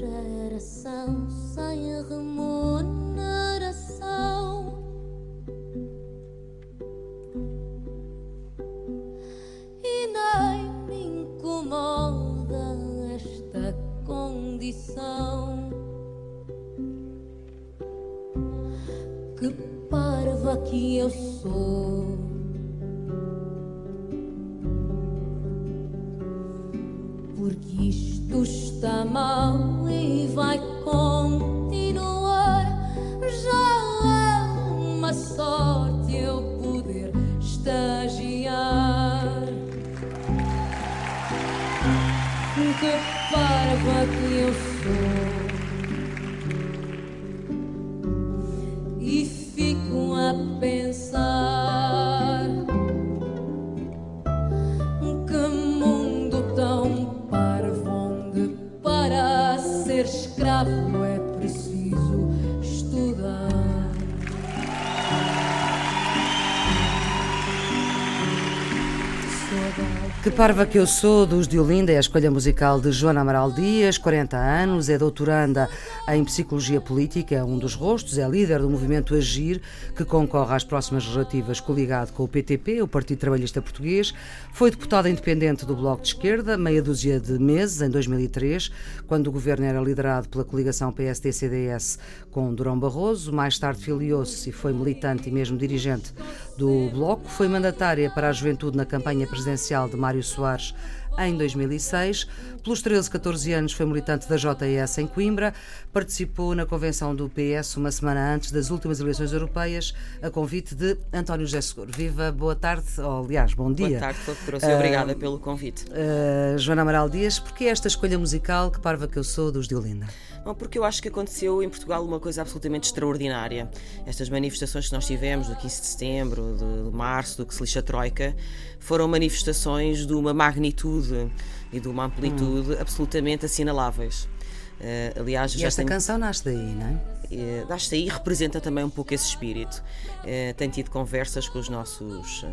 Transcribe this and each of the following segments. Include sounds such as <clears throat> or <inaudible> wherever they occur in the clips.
geração sem remuneração. E nem me incomoda esta condição. Que parva que eu sou. Escravo é preciso estudar. Que parva que eu sou, dos de Olinda, é a escolha musical de Joana Amaral Dias, 40 anos, é doutoranda em Psicologia Política, é um dos rostos, é líder do movimento Agir, que concorre às próximas legislativas coligado com o PTP, o Partido Trabalhista Português, foi deputada independente do Bloco de Esquerda, meia dúzia de meses, em 2003, quando o governo era liderado pela coligação PSD-CDS com Durão Barroso, mais tarde filiou-se e foi militante e mesmo dirigente do Bloco, foi mandatária para a juventude na campanha presidencial de Mário Soares em 2006. Pelos 13, 14 anos foi militante da JS em Coimbra, participou na convenção do PS uma semana antes das últimas eleições europeias, a convite de António José Seguro. Viva, boa tarde, ou aliás, bom dia. Boa tarde, Doutor uh, Obrigada pelo convite. Uh, Joana Amaral Dias, porque esta escolha musical, que parva que eu sou, dos de Olinda? Bom, porque eu acho que aconteceu em Portugal uma coisa absolutamente extraordinária. Estas manifestações que nós tivemos, do 15 de setembro, de, de março, do que se lixa a Troika, foram manifestações de uma magnitude e de uma amplitude absolutamente assinaláveis. Uh, aliás, e esta tem... canção nasce daí, não é? Uh, nasce daí e representa também um pouco esse espírito. Uh, tenho tido conversas com os nossos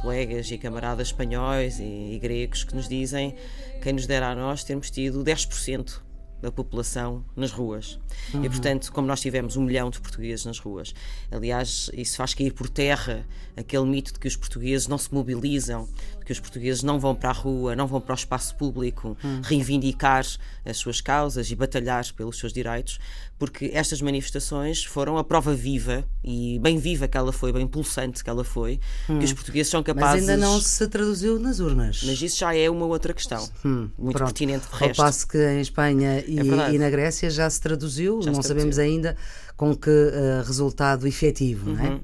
colegas e camaradas espanhóis e, e gregos que nos dizem quem nos dera a nós termos tido 10% da população nas ruas. Uhum. E, portanto, como nós tivemos um milhão de portugueses nas ruas, aliás, isso faz cair por terra aquele mito de que os portugueses não se mobilizam, que os portugueses não vão para a rua, não vão para o espaço público uhum. reivindicar as suas causas e batalhar pelos seus direitos, porque estas manifestações foram a prova viva e bem viva que ela foi, bem pulsante que ela foi, hum. que os portugueses são capazes. Mas ainda não se traduziu nas urnas. Mas isso já é uma outra questão, hum, muito pronto. pertinente de resto. Ao passo que em Espanha e, é e na Grécia já se traduziu, já não se sabemos ainda com que uh, resultado efetivo, uhum. não é?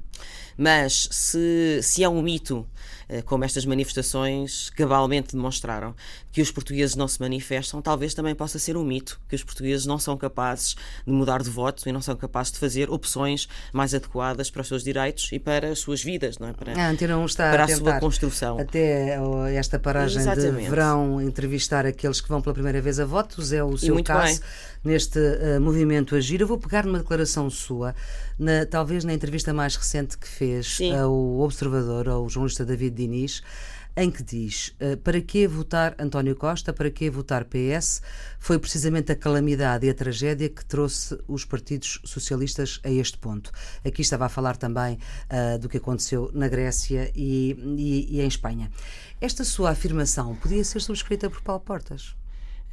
Mas se, se é um mito eh, como estas manifestações cabalmente demonstraram, que os portugueses não se manifestam, talvez também possa ser um mito, que os portugueses não são capazes de mudar de voto e não são capazes de fazer opções mais adequadas para os seus direitos e para as suas vidas, não é? Para, ah, não está para a, a sua construção. Até esta paragem Exatamente. de verão entrevistar aqueles que vão pela primeira vez a votos, é o seu caso. Bem neste uh, movimento Agir. Eu vou pegar numa declaração sua, na, talvez na entrevista mais recente que fez Sim. ao Observador, ao jornalista David Diniz, em que diz uh, para que votar António Costa, para que votar PS, foi precisamente a calamidade e a tragédia que trouxe os partidos socialistas a este ponto. Aqui estava a falar também uh, do que aconteceu na Grécia e, e, e em Espanha. Esta sua afirmação podia ser subscrita por Paulo Portas?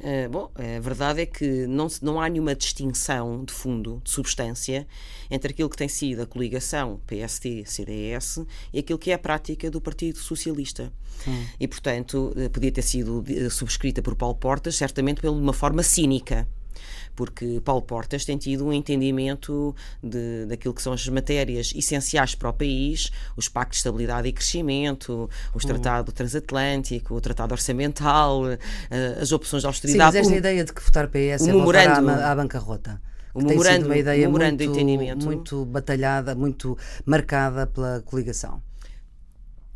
Uh, bom, a verdade é que não, não há nenhuma distinção de fundo, de substância, entre aquilo que tem sido a coligação PSD-CDS e aquilo que é a prática do Partido Socialista. Hum. E, portanto, uh, podia ter sido uh, subscrita por Paulo Portas, certamente de uma forma cínica porque Paulo Portas tem tido um entendimento de, daquilo que são as matérias essenciais para o país, os pactos de estabilidade e crescimento, o tratado transatlântico, o tratado orçamental, uh, as opções de austeridade. Sim, mas esta o, ideia de que votar PS é memorando, à, à bancarrota. O memorando, uma ideia memorando muito, de entendimento. muito batalhada, muito marcada pela coligação.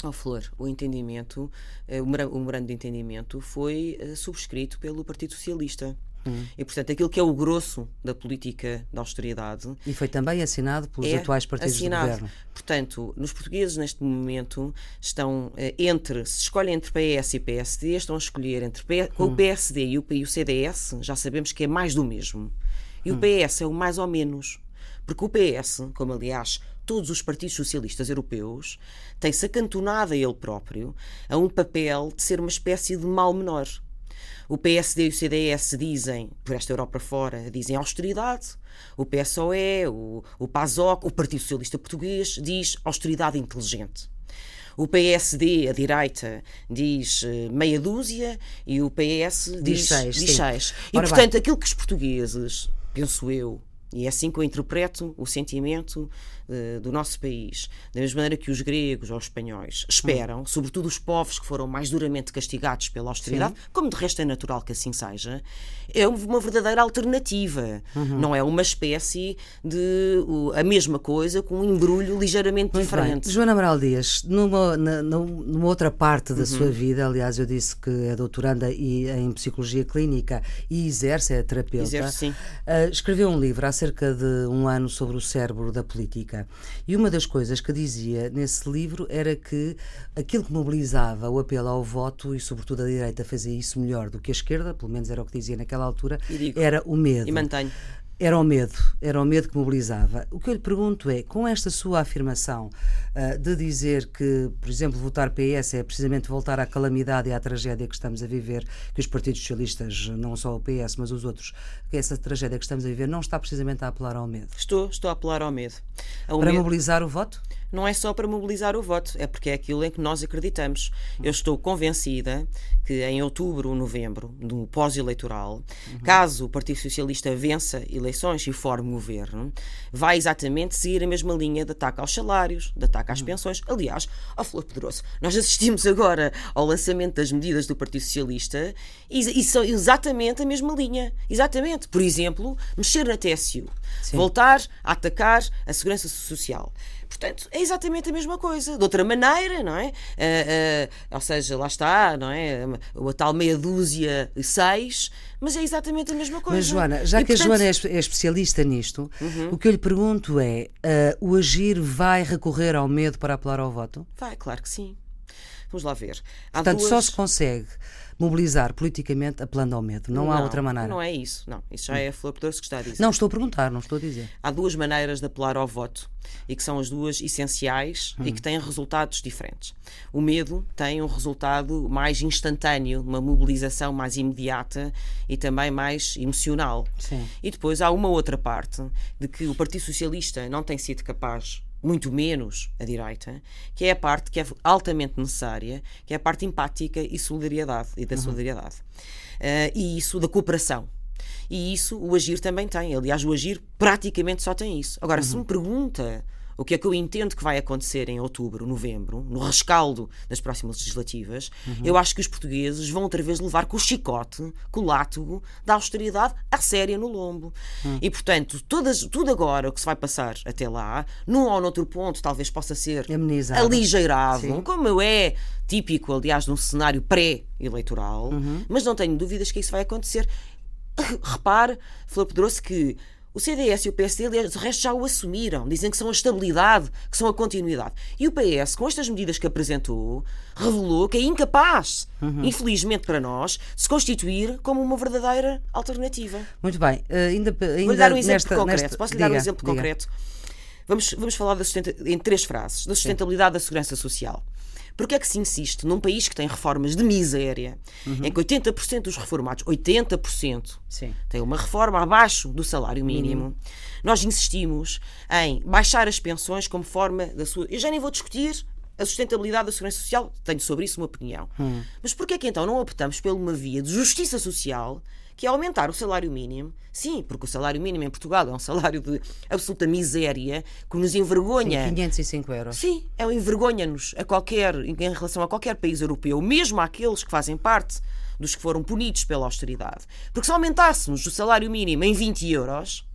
Oh, Flor, o entendimento, eh, o memorando de entendimento foi eh, subscrito pelo Partido Socialista. E, portanto, aquilo que é o grosso da política da austeridade E foi também assinado pelos é atuais partidos assinado. do governo. Portanto, nos portugueses neste momento estão eh, entre, se escolhem entre PS e PSD, estão a escolher entre P- Hum. o PSD e o, e o CDS, já sabemos que é mais do mesmo. E Hum. o PS é o mais ou menos. Porque o PS, como aliás todos os partidos socialistas europeus, tem-se acantonado a ele próprio a um papel de ser uma espécie de mal menor. O PSD e o CDS dizem, por esta Europa fora, dizem austeridade. O PSOE, o, o PASOK, o Partido Socialista Português diz austeridade inteligente. O PSD, a direita, diz eh, meia dúzia e o PS diz, seis, diz seis. E, Ora bem. portanto, aquilo que os portugueses, penso eu, e é assim que eu interpreto o sentimento eh, do nosso país, da mesma maneira que os gregos ou os espanhóis esperam, sobretudo os povos que foram mais duramente castigados pela austeridade, como de resto é natural que assim seja, é uma verdadeira alternativa. Uhum. Não é uma espécie de o- a mesma coisa com um embrulho ligeiramente Muito bem. diferente. Joana Amaral Dias, numa, na- num- numa outra parte Uhum. da sua vida, aliás, eu disse que é doutoranda e, em psicologia clínica e exerce, é terapeuta. Exerce, sim. ah, escreveu um livro há cerca de um ano sobre o cérebro da política. E uma das coisas que dizia nesse livro era que aquilo que mobilizava o apelo ao voto, e sobretudo a direita fazia isso melhor do que a esquerda, pelo menos era o que dizia naquela altura, digo. era o medo. E mantenho. Era o medo, era o medo que mobilizava. O que eu lhe pergunto é, com esta sua afirmação ah, de dizer que, por exemplo, votar PS é precisamente voltar à calamidade e à tragédia que estamos a viver, que os partidos socialistas, não só o PS, mas os outros, que essa tragédia que estamos a viver não está precisamente a apelar ao medo. Estou, estou a apelar ao medo. Ao Para medo- mobilizar o voto? Não é só para mobilizar o voto, é porque é aquilo em que nós acreditamos. Eu estou convencida que em outubro ou novembro, no pós-eleitoral, caso o Partido Socialista vença eleições e forme governo, vai exatamente seguir a mesma linha de ataque aos salários, de ataque às pensões. Aliás, ao Flor Poderoso, nós assistimos agora ao lançamento das medidas do Partido Socialista e, e são exatamente a mesma linha. Exatamente. Por exemplo, mexer na TSU, voltar a atacar a segurança social. Portanto, é exatamente a mesma coisa, de outra maneira, não é? Ah, ah, ou seja, lá está, não é? A tal meia dúzia, seis, mas é exatamente a mesma coisa. Mas, Joana, já E, que a portanto, Uhum. Joana é é especialista nisto, o que eu lhe pergunto é: ah, o agir vai recorrer ao medo para apelar ao voto? Vai, claro que sim. Vamos lá ver. Há Portanto, só duas- se consegue mobilizar politicamente apelando ao medo. Não, há outra maneira. Não é isso, não. Isso já é a Flor que está a dizer. Não estou a perguntar, não estou a dizer. Há duas maneiras de apelar ao voto e que são as duas essenciais e que têm resultados diferentes. O medo tem um resultado mais instantâneo, uma mobilização mais imediata e também mais emocional. Sim. E depois há uma outra parte de que o Partido Socialista não tem sido capaz muito menos a direita, que é a parte que é altamente necessária, que é a parte empática e solidariedade e da solidariedade. Eh, e isso da cooperação. E isso o agir também tem. Aliás, o agir praticamente só tem isso. Agora, se me pergunta o que é que eu entendo que vai acontecer em outubro, novembro, no rescaldo das próximas legislativas, eu acho que os portugueses vão outra vez levar com o chicote, com o látigo da austeridade a séria no lombo. E, portanto, todas, tudo agora o que se vai passar até lá, num ou noutro ponto, talvez possa ser Amenizado. aligeirado, Sim. como é típico, aliás, num cenário pré-eleitoral, mas não tenho dúvidas que isso vai acontecer. <coughs> Repare, Flor Pedroso, que o CDS e o PSD, o resto já o assumiram. Dizem que são a estabilidade, que são a continuidade. E o PS, com estas medidas que apresentou, revelou que é incapaz, infelizmente para nós, de se constituir como uma verdadeira alternativa. Muito bem. eh, ainda, ainda Vou-lhe dar um exemplo nesta, concreto. nesta- Posso lhe dar um diga, exemplo diga. concreto? Vamos, vamos falar sustenta- em três frases. Da sustentabilidade da segurança social. Porque é que se insiste num país que tem reformas de miséria, Uhum. em que 80% dos reformados, 80%, Sim. tem uma reforma abaixo do salário mínimo, nós insistimos em baixar as pensões como forma da sua. Eu já nem vou discutir a sustentabilidade da segurança social, tenho sobre isso uma opinião. Mas porquê é que então não optamos por uma via de justiça social que é aumentar o salário mínimo? Sim, porque o salário mínimo em Portugal é um salário de absoluta miséria que nos envergonha. 505 euros. Sim, é um envergonha-nos a qualquer, em relação a qualquer país europeu, mesmo àqueles que fazem parte dos que foram punidos pela austeridade. Porque se aumentássemos o salário mínimo em 20 euros,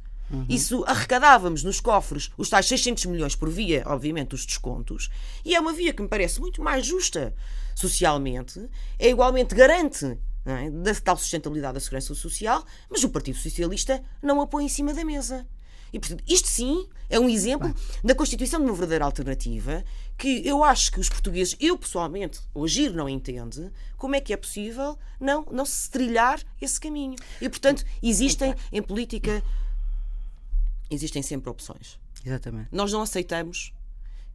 isso arrecadávamos nos cofres os tais 600 milhões por via, obviamente, dos descontos, e é uma via que me parece muito mais justa socialmente, é igualmente garante é? da tal sustentabilidade da segurança social, mas o Partido Socialista não a põe em cima da mesa. E, portanto, isto sim é um exemplo da constituição de uma verdadeira alternativa que eu acho que os portugueses, eu pessoalmente, Agir não entende como é que é possível não, não se trilhar esse caminho. E, portanto, existem em política, existem sempre opções. Exatamente. Nós não aceitamos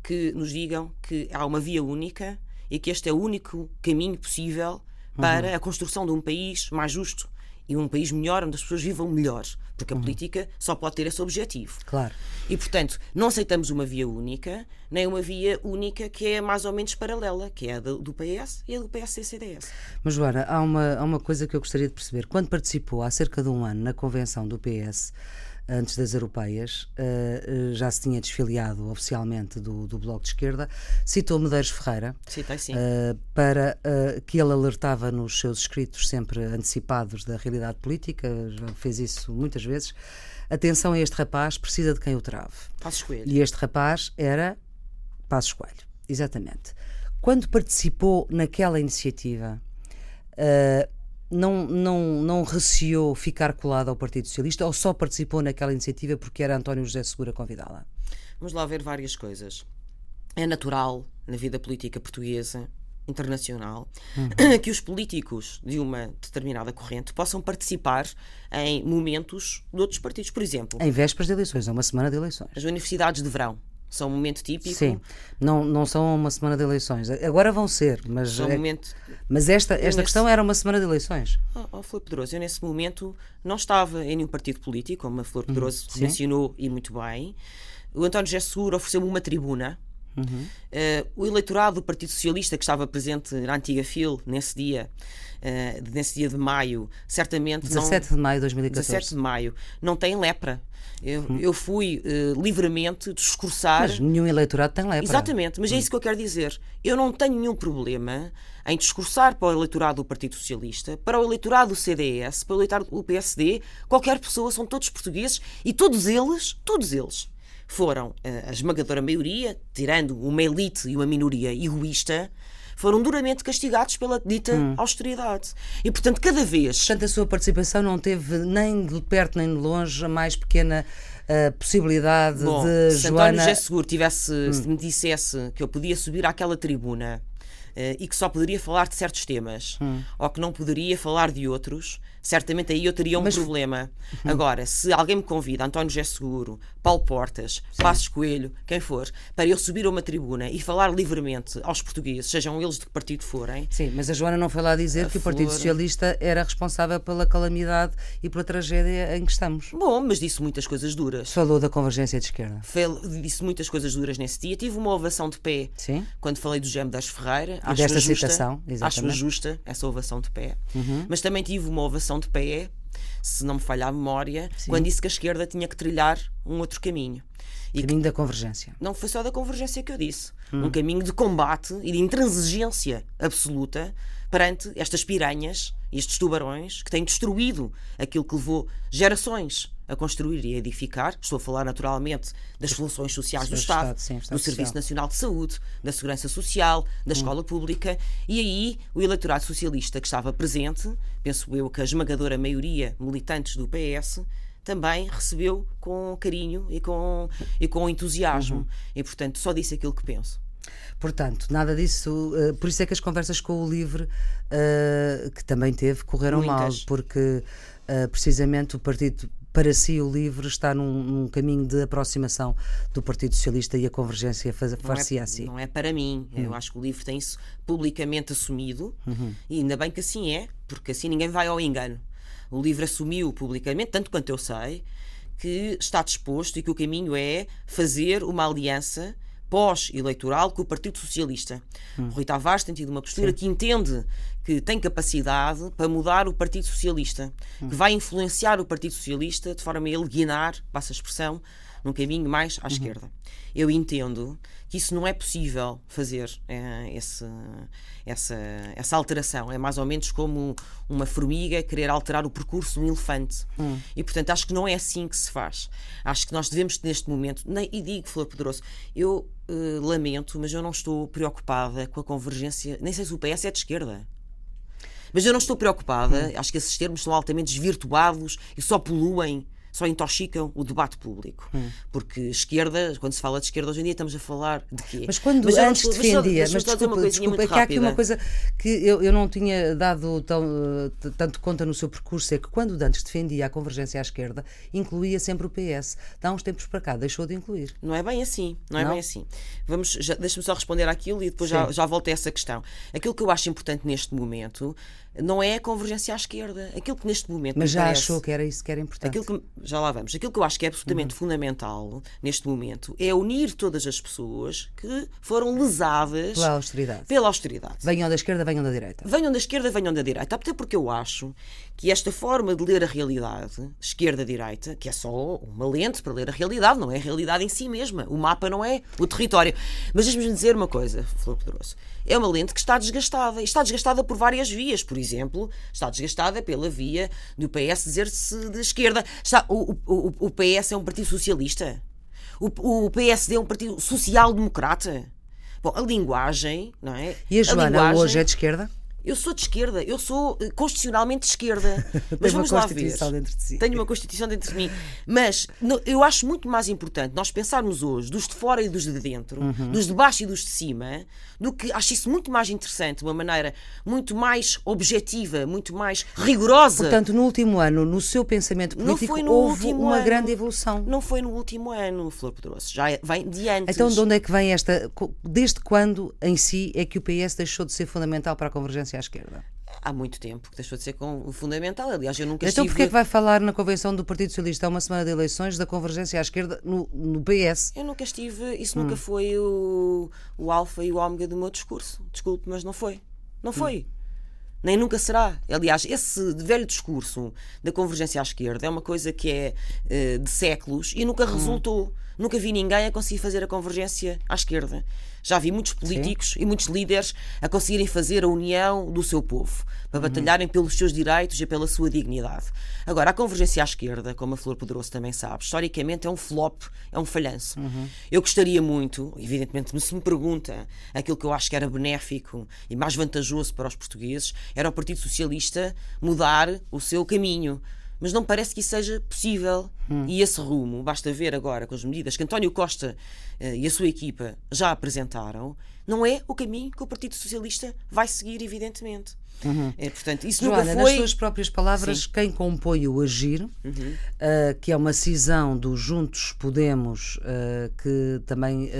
que nos digam que há uma via única e que este é o único caminho possível para uhum. a construção de um país mais justo e um país melhor, onde as pessoas vivam melhor. Porque a uhum. política só pode ter esse objetivo. Claro. E, portanto, não aceitamos uma via única, nem uma via única que é mais ou menos paralela, que é a do PS e a do PSC-CDS. Mas, Joana, há uma, há uma coisa que eu gostaria de perceber. Quando participou há cerca de um ano na convenção do PS, antes das europeias, uh, já se tinha desfiliado oficialmente do, do Bloco de Esquerda, citou Medeiros Ferreira Citei, sim. Uh, para uh, que ele alertava nos seus escritos sempre antecipados da realidade política, já fez isso muitas vezes. Atenção a este rapaz, precisa de quem o trave. Passos Coelho. E este rapaz era Passos Coelho, exatamente. Quando participou naquela iniciativa, não, não, não receou ficar colado ao Partido Socialista ou só participou naquela iniciativa porque era António José Segura convidá-la? Vamos lá ver várias coisas. É natural na vida política portuguesa, internacional, uhum. <clears throat> que os políticos de uma determinada corrente possam participar em momentos de outros partidos. Por exemplo, em vésperas de eleições, é uma semana de eleições. As universidades de verão são um momento típico. Sim, não, não são uma semana de eleições. Agora vão ser, mas. É, um momento. Mas esta, esta nesse... questão era uma semana de eleições. Oh, oh Flor Pedroso, eu nesse momento não estava em nenhum partido político, como a Flor uhum. Pedroso uhum. mencionou e muito bem. O António Seguro ofereceu-me uma tribuna. Uhum. Uh, o eleitorado do Partido Socialista que estava presente na antiga FIL nesse dia, uh, nesse dia de maio, certamente 17 não, de maio de 2014. 17 de maio, não tem lepra. Eu, hum. eu fui uh, livremente discursar. Mas nenhum eleitorado tem lepra. Exatamente, mas é hum. isso que eu quero dizer. Eu não tenho nenhum problema em discursar para o eleitorado do Partido Socialista, para o eleitorado do CDS, para o eleitorado do PSD, qualquer pessoa, são todos portugueses e todos eles, todos eles, foram uh, a esmagadora maioria, tirando uma elite e uma minoria egoísta, foram duramente castigados pela dita hum. austeridade. E, portanto, cada vez. Portanto, a sua participação não teve nem de perto nem de longe a mais pequena uh, possibilidade Bom, de se Joana. António José Seguro tivesse, hum. se me dissesse que eu podia subir àquela tribuna uh, e que só poderia falar de certos temas hum. ou que não poderia falar de outros, certamente aí eu teria um Mas... problema. Uhum. Agora, se alguém me convida, António José Seguro, Paulo Portas, Sim. Passos Coelho, quem for, para eu subir a uma tribuna e falar livremente aos portugueses, sejam eles de que partido forem. Sim, mas a Joana não foi lá dizer que o Partido Socialista era responsável pela calamidade e pela tragédia em que estamos. Bom, mas disse muitas coisas duras. Falou da convergência de esquerda. disse muitas coisas duras nesse dia. Tive uma ovação de pé Sim. quando falei do Gem das Ferreira. E desta justa, citação, exatamente. Acho justa essa ovação de pé. Uhum. Mas também tive uma ovação de pé, se não me falha a memória, Sim. quando disse que a esquerda tinha que trilhar um outro caminho. E caminho que, da convergência. Não foi só da convergência que eu disse. Hum. Um caminho de combate e de intransigência absoluta perante estas piranhas e estes tubarões que têm destruído aquilo que levou gerações a construir e a edificar. Estou a falar naturalmente das funções sociais do Estado, Estado sim, do Serviço Nacional de Saúde, da Segurança Social, da hum. Escola Pública. E aí o eleitorado socialista que estava presente, penso eu que a esmagadora maioria militantes do PS, também recebeu com carinho e com, e com entusiasmo. Uhum. E, portanto, só disse aquilo que penso. Portanto, nada disso. Uh, por isso é que as conversas com o Livre, uh, que também teve, correram Muitas. mal, porque uh, precisamente o partido para si o LIVRE está num, num, caminho de aproximação do Partido Socialista e a convergência far-se é, assim. Não é para mim. Uhum. Eu acho que o LIVRE tem isso publicamente assumido uhum. e ainda bem que assim é, porque assim ninguém vai ao engano. O LIVRE assumiu publicamente, tanto quanto eu sei, que está disposto e que o caminho é fazer uma aliança pós-eleitoral com o Partido Socialista. Hum. Rui Tavares tem tido uma postura Sim. que entende que tem capacidade para mudar o Partido Socialista, hum. que vai influenciar o Partido Socialista de forma a ele guinar, passa a expressão, num caminho mais à uhum. esquerda. Eu entendo que isso não é possível fazer é, esse, essa, essa alteração. É mais ou menos como uma formiga querer alterar o percurso de um elefante. Hum. E, portanto, acho que não é assim que se faz. Acho que nós devemos, neste momento, e digo, Flor Poderoso, eu uh, lamento, mas eu não estou preocupada com a convergência, nem sei se o PS é de esquerda. Mas eu não estou preocupada, acho que esses termos são altamente desvirtuados e só poluem só intoxicam o debate público. Hum. Porque esquerda, quando se fala de esquerda hoje em dia, estamos a falar de quê? Mas quando mas antes defendia, mas, mas desculpa, uma desculpa é que há aqui uma coisa que eu, eu não tinha dado tão, tanto conta no seu percurso, é que quando antes defendia a convergência à esquerda, incluía sempre o PS. Dá uns tempos para cá, deixou de incluir. Não é bem assim, não é não? bem assim. Vamos, deixa-me só responder àquilo e depois já, já volto a essa questão. Aquilo que eu acho importante neste momento não é a convergência à esquerda. Aquilo que neste momento. Mas já parece, achou que era isso que era importante. Aquilo que, já lá vamos. Aquilo que eu acho que é absolutamente uhum. fundamental neste momento é unir todas as pessoas que foram lesadas pela austeridade. Pela austeridade. Venham da esquerda, venham da direita. Venham da esquerda, venham da direita. Até porque eu acho que esta forma de ler a realidade, esquerda-direita, que é só uma lente para ler a realidade, não é a realidade em si mesma. O mapa não é o território. Mas deixe-me dizer uma coisa, Flor Pedroso é uma lente que está desgastada. E está desgastada por várias vias. Por exemplo, está desgastada pela via do PS dizer-se de esquerda. Está, o, o, o PS é um partido socialista. O, o PSD é um partido social-democrata. Bom, a linguagem, não é? E a Joana a linguagem... hoje é de esquerda? Eu sou de esquerda, eu sou eh, constitucionalmente de esquerda. <laughs> Mas vamos lá ver. Dentro de si. Tenho uma Constituição dentro de mim. Mas eu acho muito mais importante nós pensarmos hoje dos de fora e dos de dentro, uhum. dos de baixo e dos de cima, do que acho isso muito mais interessante, de uma maneira muito mais objetiva, muito mais rigorosa. Portanto, no último ano, no seu pensamento político, houve uma ano. grande evolução. Não foi no último ano, Flor Pedroso, já é, vem de antes. Então, de onde é que vem esta. Desde quando em si é que o PS deixou de ser fundamental para a convergência? À esquerda? Há muito tempo que deixou de ser com, fundamental. Aliás, eu nunca então, estive... porquê é que vai falar na convenção do Partido Socialista há uma semana de eleições da convergência à esquerda no, no PS? Eu nunca estive. Isso hum. nunca foi o, o alfa e o ômega do meu discurso. Desculpe, mas não foi. Não foi. Hum nem nunca será. Aliás, esse velho discurso da convergência à esquerda é uma coisa que é uh, de séculos e nunca hum. resultou. Nunca vi ninguém a conseguir fazer a convergência à esquerda. Já vi muitos políticos Sim. e muitos líderes a conseguirem fazer a união do seu povo, para uhum. batalharem pelos seus direitos e pela sua dignidade. Agora, a convergência à esquerda, como a Flor Poderoso também sabe, historicamente é um flop, é um falhanço. Uhum. Eu gostaria muito, evidentemente, se me pergunta aquilo que eu acho que era benéfico e mais vantajoso para os portugueses, era o Partido Socialista mudar o seu caminho mas não parece que isso seja possível. Hum. E esse rumo, basta ver agora com as medidas que António Costa uh, e a sua equipa já apresentaram, não é o caminho que o Partido Socialista vai seguir, evidentemente. Uhum. É, portanto, isso Joana, nunca foi... nas suas próprias palavras, Sim. quem compõe o Agir, uhum. uh, que é uma cisão do Juntos Podemos, uh, que também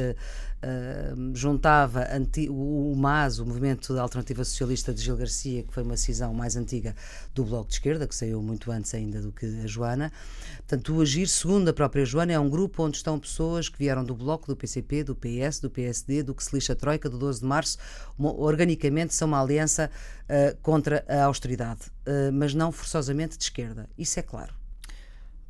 uh, juntava anti, o, MAS, o Movimento da Alternativa Socialista de Gil Garcia, que foi uma cisão mais antiga do Bloco de Esquerda, que saiu muito antes ainda do que a Joana. Portanto, o Agir, segundo a própria Joana, é um grupo onde estão pessoas que vieram do Bloco, do PCP, do PS, do PSD, do que se lixa a Troika, do 12 de Março. Uma, organicamente são uma aliança uh, contra a austeridade, uh, mas não forçosamente de esquerda. Isso é claro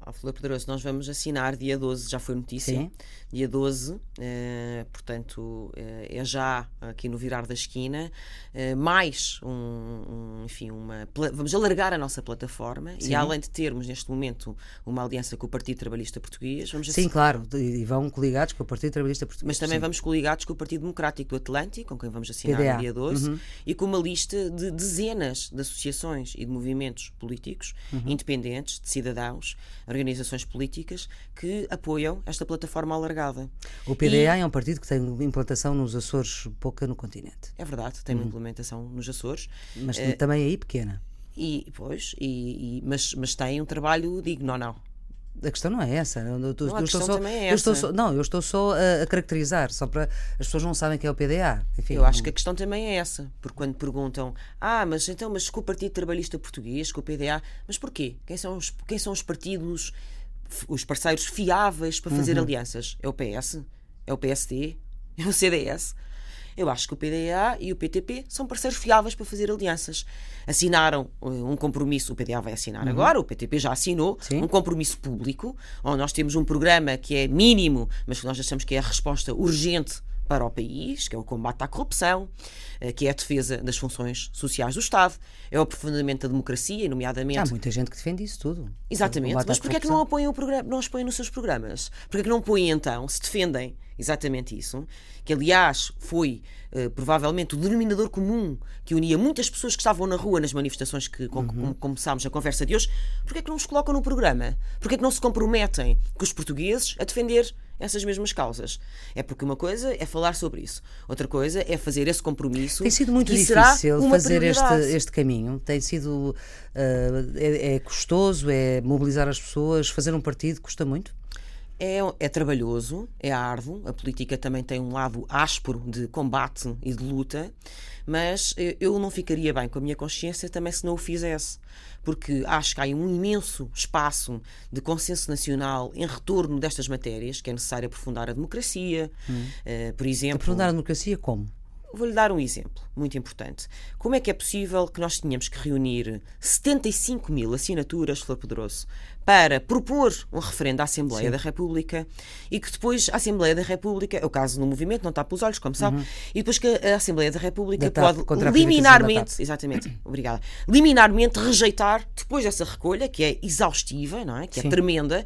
ao Flor Poderoso, nós vamos assinar dia 12, já foi notícia, Sim. dia 12, eh, portanto eh, é já aqui no virar da esquina, eh, mais um, um, enfim, uma, vamos alargar a nossa plataforma Sim. e além de termos neste momento uma aliança com o Partido Trabalhista Português, vamos Sim, claro, e vão coligados com o Partido Trabalhista Português. Mas também Sim. vamos coligados com o Partido Democrático do Atlântico, com quem vamos assinar PDA. dia 12, uhum. e com uma lista de dezenas de associações e de movimentos políticos uhum. independentes, de cidadãos, organizações políticas que apoiam esta plataforma alargada. O PDA e... é um partido que tem implantação nos Açores, pouca no continente. É verdade, tem uma implementação nos Açores. Mas uh, também aí pequena. E, pois, e, e, mas, mas tem um trabalho digno, ou não? A questão não é essa. Eu, eu, não, eu estou só, é eu estou só, não, eu estou só a, a, caracterizar, só para as pessoas não sabem que é o PDA. Enfim, eu acho que a questão também é essa, porque quando perguntam, ah, mas então, mas com o Partido Trabalhista Português, com o PDA, mas porquê? Quem são os, quem são os partidos, os parceiros fiáveis para fazer uhum. alianças? É o PS? É o PSD? <laughs> É o CDS? Eu acho que o PDA e o PTP são parceiros fiáveis para fazer alianças. Assinaram eh, um compromisso, o PDA vai assinar uhum. agora, o PTP já assinou, Sim. um compromisso público, onde nós temos um programa que é mínimo, mas que nós achamos que é a resposta urgente para o país, que é o combate à corrupção, eh, que é a defesa das funções sociais do Estado, é o aprofundamento da democracia, nomeadamente. Há muita gente que defende isso tudo. Exatamente, mas porquê é que não apoiam, o programa, não apoiam nos seus programas? Porquê é que não apoiam então, se defendem exatamente isso, que aliás foi uh, provavelmente o denominador comum que unia muitas pessoas que estavam na rua nas manifestações que com, uhum. começámos a conversa de hoje, porquê é que não nos colocam no programa? Porquê é que não se comprometem com os portugueses a defender essas mesmas causas. É porque uma coisa é falar sobre isso, outra coisa é fazer esse compromisso. Tem sido muito difícil fazer este, este caminho. Tem sido. Uh, é, é custoso, é mobilizar as pessoas, fazer um partido custa muito? É, é, trabalhoso, é árduo, a política também tem um lado áspero de combate e de luta, mas eu não ficaria bem com a minha consciência também se não o fizesse porque acho que há um imenso espaço de consenso nacional em retorno destas matérias, que é necessário aprofundar a democracia, hum. uh, por exemplo. Aprofundar a democracia como? Vou-lhe dar um exemplo muito importante. Como é que é possível que nós tenhamos que reunir 75 mil assinaturas, Flor Poderoso, para propor um referendo à Assembleia Sim. da República e que depois a Assembleia da República, é o caso no movimento, não está pelos olhos, como sabe, uhum. e depois que a Assembleia da República da pode liminarmente, exatamente, <coughs> obrigada, liminarmente rejeitar, depois dessa recolha, que é exaustiva, não é? que é Sim. tremenda,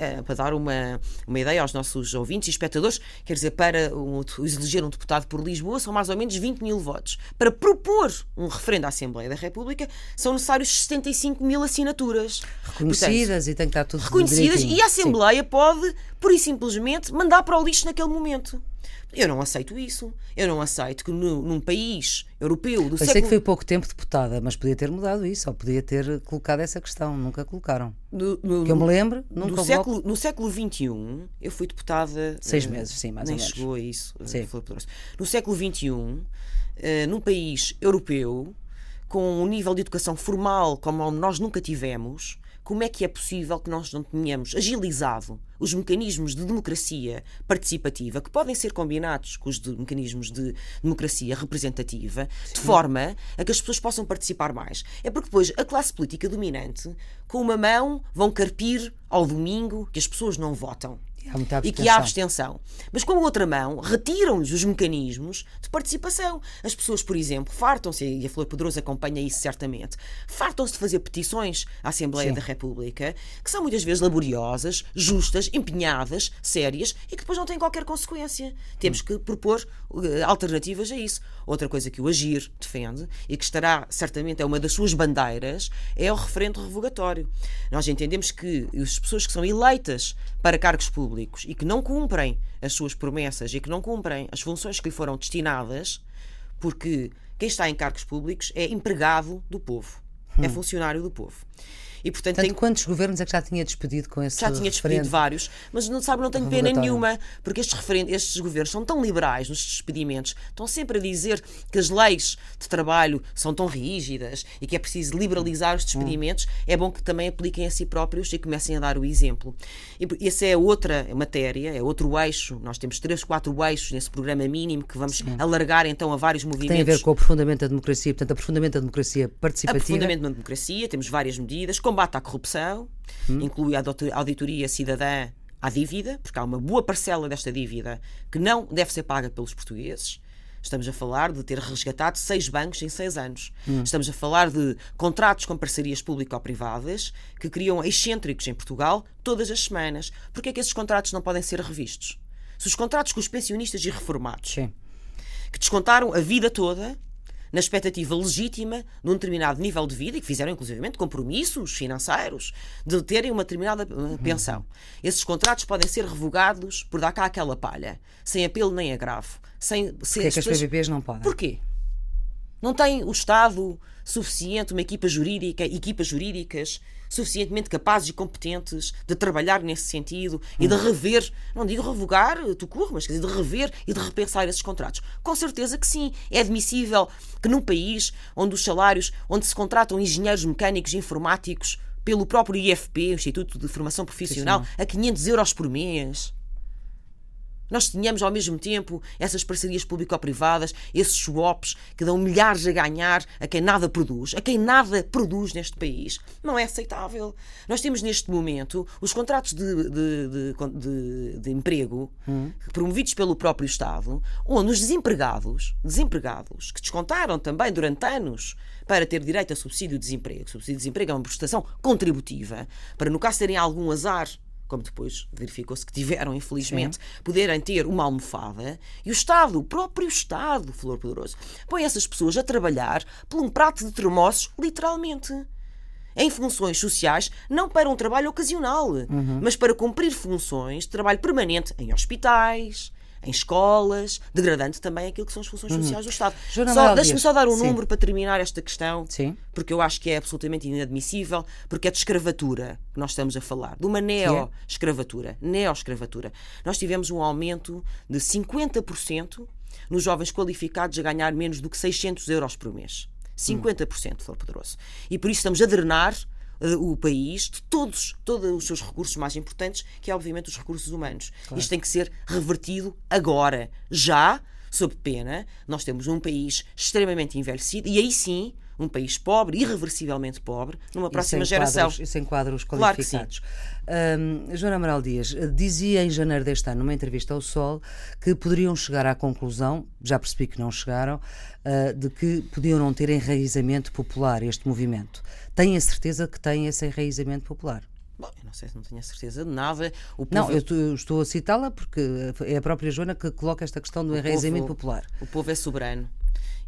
uh, para dar uma, uma ideia aos nossos ouvintes e espectadores, quer dizer, para um, eleger um deputado por Lisboa são mais ou menos 20 mil votos. Para propor um referendo à Assembleia da República são necessários 75 mil assinaturas. Reconhecidas Portanto, e tem que estar tudo Reconhecidas e a Assembleia Sim. pode, por e simplesmente, mandar para o lixo naquele momento. Eu não aceito isso. Eu não aceito que no, num país europeu do eu século... sei que foi pouco tempo deputada, mas podia ter mudado isso, ou podia ter colocado essa questão. Nunca colocaram. No, no, que eu me lembro, nunca no século, no século XXI, eu fui deputada... Seis uh, meses, sim, mais ou menos. Nem chegou a isso. Eh, sim. no século XXI, uh, num país europeu, com um nível de educação formal como nós nunca tivemos, como é que é possível que nós não tenhamos agilizado os mecanismos de democracia participativa, que podem ser combinados com os de mecanismos de democracia representativa, Sim. de forma a que as pessoas possam participar mais. É porque depois a classe política dominante, com uma mão, vão carpir ao domingo que as pessoas não votam e que há abstenção. Mas com a outra mão, retiram-lhes os mecanismos de participação. As pessoas, por exemplo, fartam-se, e a Flor Poderoso acompanha isso certamente, fartam-se de fazer petições à Assembleia Sim. da República, que são muitas vezes laboriosas, justas, empenhadas, sérias e que depois não têm qualquer consequência. Temos que propor uh, alternativas a isso. Outra coisa que o Agir defende e que estará certamente é uma das suas bandeiras é o referendo revogatório. Nós entendemos que as pessoas que são eleitas para cargos públicos e que não cumprem as suas promessas e que não cumprem as funções que lhe foram destinadas, porque quem está em cargos públicos é empregado do povo, é hum. é funcionário do povo. E, portanto, portanto tem... quantos governos é que já tinha despedido com esse Já tinha despedido vários, mas não sabe, não tenho pena nenhuma, porque estes, estes governos são tão liberais nos despedimentos, estão sempre a dizer que as leis de trabalho são tão rígidas e que é preciso liberalizar os despedimentos. Hum. É bom que também apliquem a si próprios e comecem a dar o exemplo. E essa é outra matéria, é outro eixo. Nós temos três, quatro eixos nesse programa mínimo que vamos Sim. alargar então a vários movimentos. Tem a ver com o aprofundamento da democracia, portanto, aprofundamento da democracia participativa. Aprofundamento da democracia, temos várias medidas combate à corrupção, hum. inclui a auditoria cidadã à dívida, porque há uma boa parcela desta dívida que não deve ser paga pelos portugueses. Estamos a falar de ter resgatado seis bancos em seis anos. Hum. Estamos a falar de contratos com parcerias público-privadas que criam excêntricos em Portugal todas as semanas. Porquê é que esses contratos não podem ser revistos? Se os contratos com os pensionistas e reformados, Sim. que descontaram a vida toda na expectativa legítima de um determinado nível de vida e que fizeram, inclusivamente, compromissos financeiros de terem uma determinada uh, pensão. Esses contratos podem ser revogados por dar cá aquela palha, sem apelo nem agravo. Sem, sem Porquê que as PPPs não podem? Porquê? Não tem o Estado suficiente, uma equipa jurídica, equipas jurídicas suficientemente capazes e competentes de trabalhar nesse sentido e de rever, não digo revogar, tu curro, mas quer dizer, de rever e de repensar esses contratos. Com certeza que sim. É admissível que num país onde os salários, onde se contratam engenheiros mecânicos e informáticos pelo próprio IFP, Instituto de Formação Profissional, sim, a 500 euros por mês Nós tenhamos ao mesmo tempo essas parcerias público-privadas, esses swaps que dão milhares a ganhar a quem nada produz, a quem nada produz neste país. Não é aceitável. Nós temos neste momento os contratos de, de, de, de, emprego hum. promovidos pelo próprio Estado, onde os desempregados, desempregados, que descontaram também durante anos para ter direito a subsídio de desemprego. Subsídio de desemprego é uma prestação contributiva para, no caso terem algum azar como depois verificou-se que tiveram, infelizmente, Sim. poderem ter uma almofada e o Estado, o próprio Estado, Flor Poderoso, põe essas pessoas a trabalhar por um prato de termossos, literalmente. Em funções sociais, não para um trabalho ocasional, uhum. mas para cumprir funções de trabalho permanente em hospitais, em escolas, degradando também aquilo que são as funções uhum. sociais do Estado. Deixe-me só dar um Sim. número para terminar esta questão, Sim. porque eu acho que é absolutamente inadmissível, porque é de escravatura que nós estamos a falar, de uma neo-escravatura. Neo-escravatura. Nós tivemos um aumento de 50% nos jovens qualificados a ganhar menos do que 600 euros por mês. 50%, for poderoso. E por isso estamos a drenar uh, o país de todos, todos os seus recursos mais importantes, que é obviamente os recursos humanos. Claro. Isto tem que ser revertido agora, já, sob pena. Nós temos um país extremamente envelhecido e aí sim um país pobre, irreversivelmente pobre, numa próxima geração. Quadros, e sem quadros qualificados. Claro um, Joana Amaral Dias dizia em janeiro deste ano, numa entrevista ao Sol, que poderiam chegar à conclusão, já percebi que não chegaram, uh, de que podiam não ter enraizamento popular este movimento. Tem a certeza que tem esse enraizamento popular? Bom, eu não sei se não tenho a certeza de nada. O povo... Não, eu estou, eu estou a citá-la porque é a própria Joana que coloca esta questão do o enraizamento povo, popular. O povo é soberano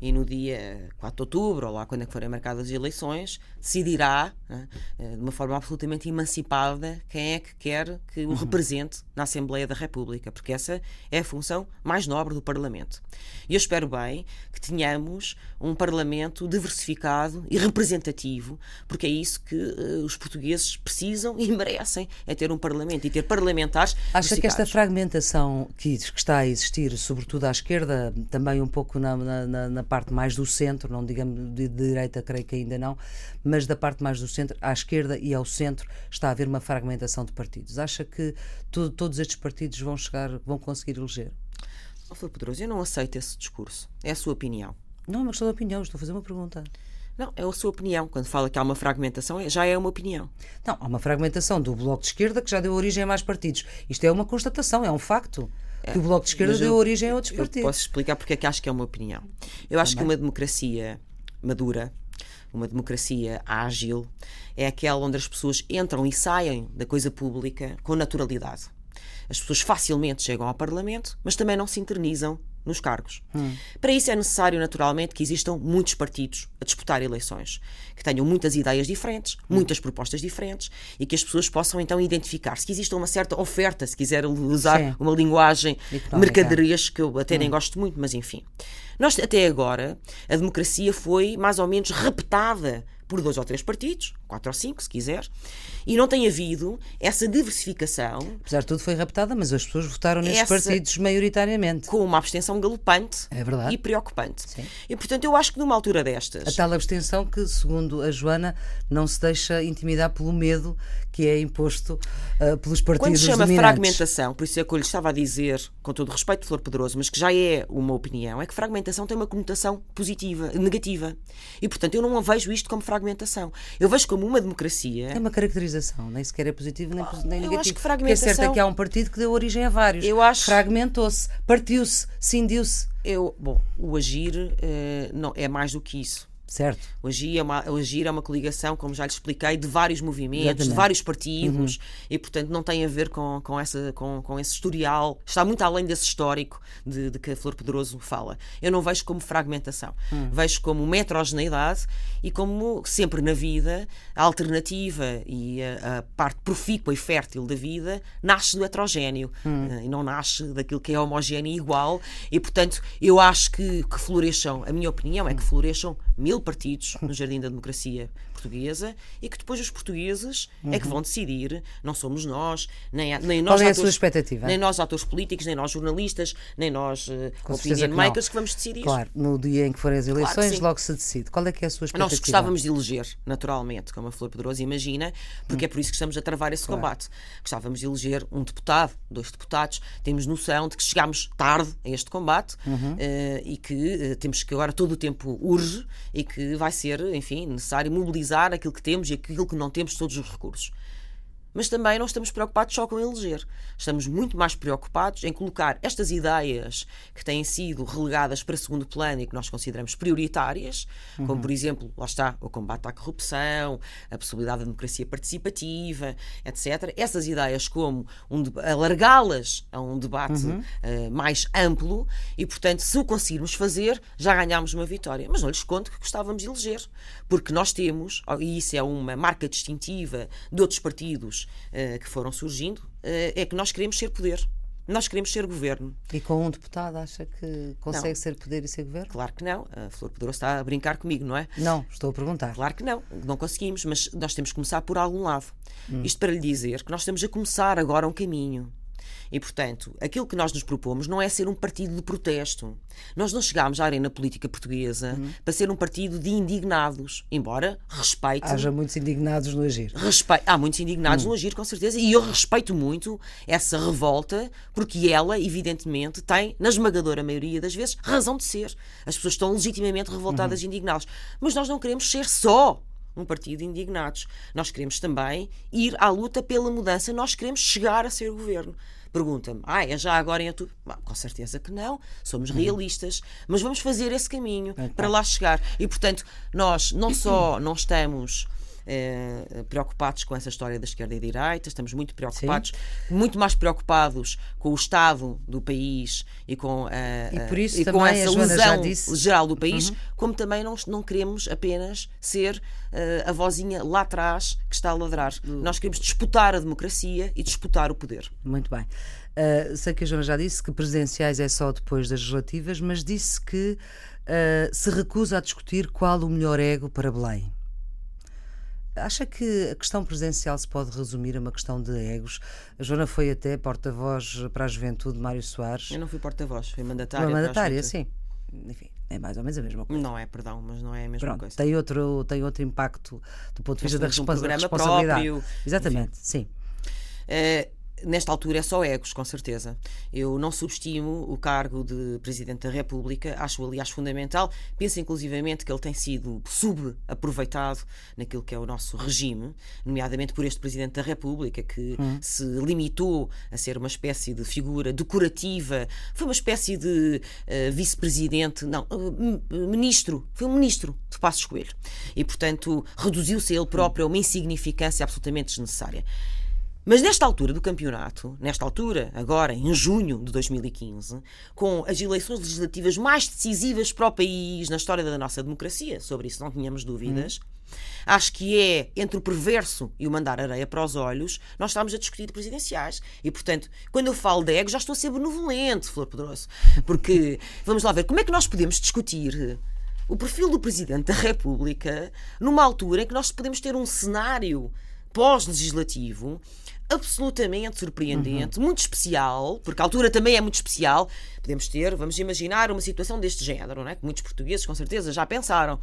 e no dia 4 de outubro, ou lá quando é que forem marcadas as eleições, decidirá, né, de uma forma absolutamente emancipada, quem é que quer que o uhum. represente na Assembleia da República, porque essa é a função mais nobre do Parlamento. E eu espero bem que tenhamos um Parlamento diversificado e representativo, porque é isso que uh, os portugueses precisam e <laughs> merecem, é ter um Parlamento e ter parlamentares. Acha que esta fragmentação que, que está a existir, sobretudo à esquerda, também um pouco na, na, na parte mais do centro, não digamos de direita, creio que ainda não, mas da parte mais do centro, à esquerda e ao centro, está a haver uma fragmentação de partidos. Acha que to todos estes partidos vão chegar, vão conseguir eleger? Oh, Filipe Pedroso, eu não aceito esse discurso. É a sua opinião. Não é uma questão de opinião, estou a fazer uma pergunta. Não, é a sua opinião. Quando fala que há uma fragmentação, é, já é uma opinião. Não, há uma fragmentação do Bloco de Esquerda que já deu origem a mais partidos. Isto é uma constatação, é um facto que o Bloco de Esquerda deu origem a outros partidos. Posso explicar porque é que acho que é uma opinião. Eu acho Também. que uma democracia madura, uma democracia ágil, é aquela onde as pessoas entram e saem da coisa pública com naturalidade. As pessoas facilmente chegam ao Parlamento, mas também não se internizam nos cargos. Hum. Para isso é necessário, naturalmente, que existam muitos partidos a disputar eleições, que tenham muitas ideias diferentes, hum. muitas propostas diferentes e que as pessoas possam então identificar-se, que exista uma certa oferta, se quiser usar Sim. uma linguagem mercadorias que eu até hum. nem gosto muito, mas enfim. Nós, até agora, a democracia foi mais ou menos repetada por dois ou três partidos, quatro ou cinco, se quiser, e não tem havido essa diversificação. Apesar de tudo, foi raptada, mas as pessoas votaram nesses partidos maioritariamente. Com uma abstenção galopante é e preocupante. Sim. E, portanto, eu acho que numa altura destas. A tal abstenção que, segundo a Joana, não se deixa intimidar pelo medo que é imposto uh, pelos partidos Quando se chama dominantes. fragmentação, por isso é que eu lhe estava a dizer, com todo o respeito, Flor Pedroso, mas que já é uma opinião, é que fragmentação tem uma conotação positiva, negativa. E, portanto, eu não vejo isto como fragmentação. Eu vejo como uma democracia. É uma caracterização, nem sequer é positivo nem, nem negativo. Eu acho que fragmentação. O que é certo é que há um partido que deu origem a vários. Eu acho... Fragmentou-se, partiu-se, cindiu-se. Eu, bom, o agir uh, não, é mais do que isso. Certo. O Agir, é uma, o Agir é uma coligação, como já lhe expliquei, de vários movimentos, Exatamente. de vários partidos uhum. e, portanto, não tem a ver com, com, essa, com, com esse historial. Está muito além desse histórico de, de que a Flor Poderoso fala. Eu não vejo como fragmentação. Uhum. Vejo como uma heterogeneidade e como sempre na vida a alternativa e a, a parte profícua e fértil da vida nasce do heterogéneo uhum. e não nasce daquilo que é homogéneo e igual. E, portanto, eu acho que, que floresçam, a minha opinião é que floresçam mil partidos no Jardim da Democracia Portuguesa e que depois os portugueses é que vão decidir, não somos nós, nem, a- nem nós Qual é a atores- sua expectativa? nem nós atores políticos, nem nós jornalistas, nem nós uh, Com opinion makers que vamos decidir. Claro, no dia em que forem as eleições, sim. logo se decide. Qual é que é a sua expectativa? Nós gostávamos de eleger, naturalmente, como a Flor Pedroso imagina, porque é por isso que estamos a travar esse combate. Gostávamos de eleger um deputado, dois deputados. Temos noção de que chegámos tarde a este combate eh, e que eh, temos que agora todo o tempo urge e que vai ser, enfim, necessário mobilizar aquilo que temos e aquilo que não temos, todos os recursos. Mas também não estamos preocupados só com eleger. Estamos muito mais preocupados em colocar estas ideias que têm sido relegadas para segundo plano e que nós consideramos prioritárias, como por exemplo, lá está, o combate à corrupção, a possibilidade da democracia participativa, etc. Essas ideias como um, alargá-las a um debate eh, mais amplo e, portanto, se o conseguirmos fazer, já ganhámos uma vitória. Mas não lhes conto que gostávamos de eleger, porque nós temos, e isso é uma marca distintiva de outros partidos eh, que foram surgindo, eh, é que nós queremos ser poder. Nós queremos ser governo. E com um deputado acha que consegue Não. ser poder e ser governo? Claro que não. A Flor Pedroso está a brincar comigo, não é? Não, estou a perguntar. Claro que não, não conseguimos, mas nós temos que começar por algum lado. Isto para lhe dizer que nós estamos a começar agora um caminho. E, portanto, aquilo que nós nos propomos não é ser um partido de protesto. Nós não chegámos à arena política portuguesa para ser um partido de indignados, embora respeite. Haja muitos indignados no agir. Respe- Há muitos indignados no agir, com certeza, e eu respeito muito essa revolta, porque ela, evidentemente, tem, na esmagadora maioria das vezes, razão de ser. As pessoas estão legitimamente revoltadas e indignadas. Mas nós não queremos ser só um partido indignados. Nós queremos também ir à luta pela mudança, nós queremos chegar a ser governo. Pergunta-me, ah, é já agora em outubro? Bom, com certeza que não, somos realistas, mas vamos fazer esse caminho para lá chegar. E, portanto, nós não só não estamos eh, preocupados com essa história da esquerda e direita, estamos muito preocupados, muito mais preocupados com o estado do país e com, a, E e com essa lesão Uhum. geral do país, como também não, não queremos apenas ser eh, a vozinha lá atrás que está a ladrar. Nós queremos disputar a democracia e disputar o poder. Muito bem. Uh, sei que a Joana já disse que presidenciais é só depois das legislativas, mas disse que uh, se recusa a discutir qual o melhor ego para Belém. Acha que a questão presidencial se pode resumir a uma questão de egos? A Joana foi até porta-voz para a juventude de Mário Soares. Eu não fui porta-voz, fui mandatária. Uma a mandatária, sim. Enfim, é mais ou menos a mesma coisa. Não é, perdão, mas não é a mesma Pronto, coisa. tem outro, tem outro impacto do ponto de vista da um responsabilidade. próprio, Exatamente, sim. Eh, nesta altura é só egos, com certeza. Eu não subestimo o cargo de Presidente da República, acho aliás fundamental. Penso inclusivamente que ele tem sido subaproveitado naquilo que é o nosso regime, nomeadamente por este Presidente da República, que se limitou a ser uma espécie de figura decorativa, foi uma espécie de eh, vice-presidente, não, m- ministro, foi um ministro de Passos Coelho. E, portanto, reduziu-se ele próprio a uma insignificância absolutamente desnecessária. Mas nesta altura do campeonato, nesta altura, agora em junho de 2015, com as eleições legislativas mais decisivas para o país na história da nossa democracia, sobre isso não tínhamos dúvidas, acho que é entre o perverso e o mandar areia para os olhos, nós estamos a discutir presidenciais. E, portanto, quando eu falo de ego, já estou a ser benevolente, Flor Pedroso. Porque, vamos lá ver, como é que nós podemos discutir o perfil do Presidente da República numa altura em que nós podemos ter um cenário pós-legislativo absolutamente surpreendente, muito especial, porque a altura também é muito especial. Podemos ter, vamos imaginar, uma situação deste género, não é? que muitos portugueses com certeza já pensaram.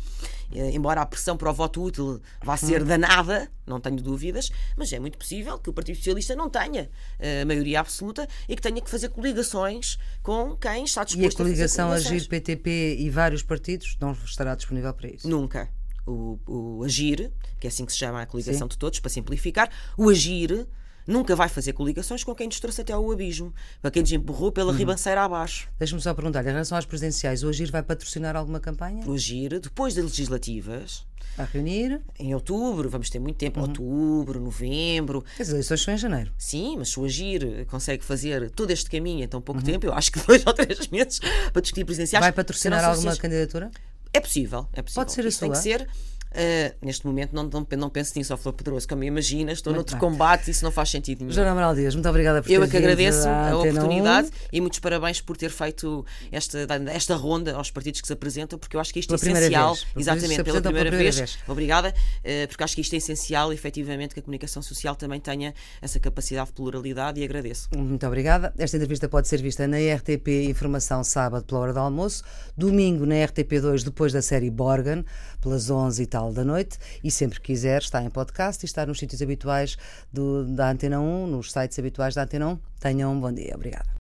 Eh, Embora a pressão para o voto útil vá ser danada, não tenho dúvidas, mas é muito possível que o Partido Socialista não tenha eh, maioria absoluta e que tenha que fazer coligações com quem está E a disposto coligação a coligações. Agir PTP e vários partidos não estará disponível para isso. Nunca. O, o Agir, que é assim que se chama a coligação de todos, para simplificar, o Agir nunca vai fazer coligações com quem nos trouxe até ao abismo, para quem nos empurrou pela ribanceira abaixo. Deixa-me só perguntar, em relação às presidenciais, o Agir vai patrocinar alguma campanha? O Agir, depois das legislativas, Vai reunir? em outubro, vamos ter muito tempo, outubro, novembro. As eleições são em janeiro. Sim, mas se o Agir consegue fazer todo este caminho em tão pouco tempo, eu acho que <laughs> dois ou três meses para discutir presidenciais. Vai patrocinar alguma candidatura? É possível, é possível. Pode ser a Isso tem que sua? ser. Uh, neste momento não, não, não penso nisso, ó Flor Pedroso. Como imaginas, estou Muito noutro bem. combate e isso não faz sentido nenhum. Joana Amaral Dias, muito obrigada por Eu é que agradeço a Antena oportunidade 1. e muitos parabéns por ter feito esta, esta ronda aos partidos que se apresentam, porque eu acho que isto Pela é essencial. vez. Exatamente, pela primeira, vez. vez. Obrigada, eh, porque acho que isto é essencial, efetivamente, que a comunicação social também tenha essa capacidade de pluralidade e agradeço. Muito obrigada. Esta entrevista pode ser vista na RTP Informação sábado pela hora do almoço, domingo na RTP2 depois da série Borgen, pelas 11 e tal da noite, e sempre que quiser está em podcast e está nos sítios habituais do- da Antena 1, nos sites habituais da Antena 1. Tenham um bom dia. Obrigada.